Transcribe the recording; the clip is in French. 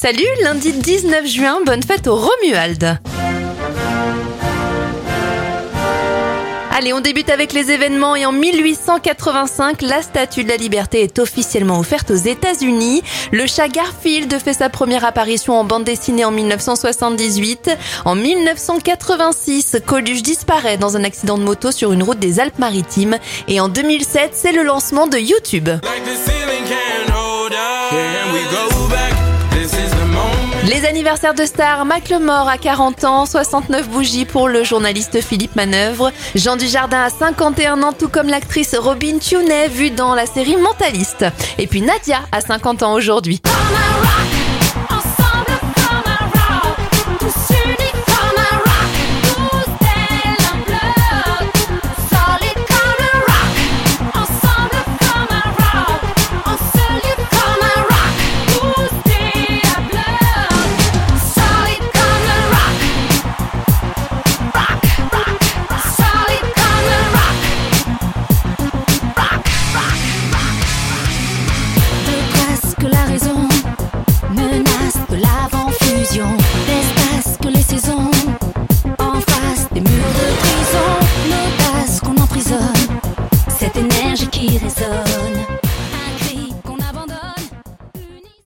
Salut, lundi 19 juin, bonne fête au Romuald. Allez, on débute avec les événements et en 1885, la Statue de la Liberté est officiellement offerte aux États-Unis. Le chat Garfield fait sa première apparition en bande dessinée en 1978. En 1986, Coluche disparaît dans un accident de moto sur une route des Alpes-Maritimes. Et en 2007, c'est le lancement de YouTube. Les anniversaires de stars, Macklemore à 40 ans, 69 bougies pour le journaliste Philippe Manœuvre, Jean Dujardin à 51 ans, tout comme l'actrice Robin Tunet, vue dans la série Mentaliste. Et puis Nadia à 50 ans aujourd'hui. la raison menace de l'avant-fusion. L'espace que les saisons en face des murs de prison. Nos qu'on emprisonne, cette énergie qui résonne.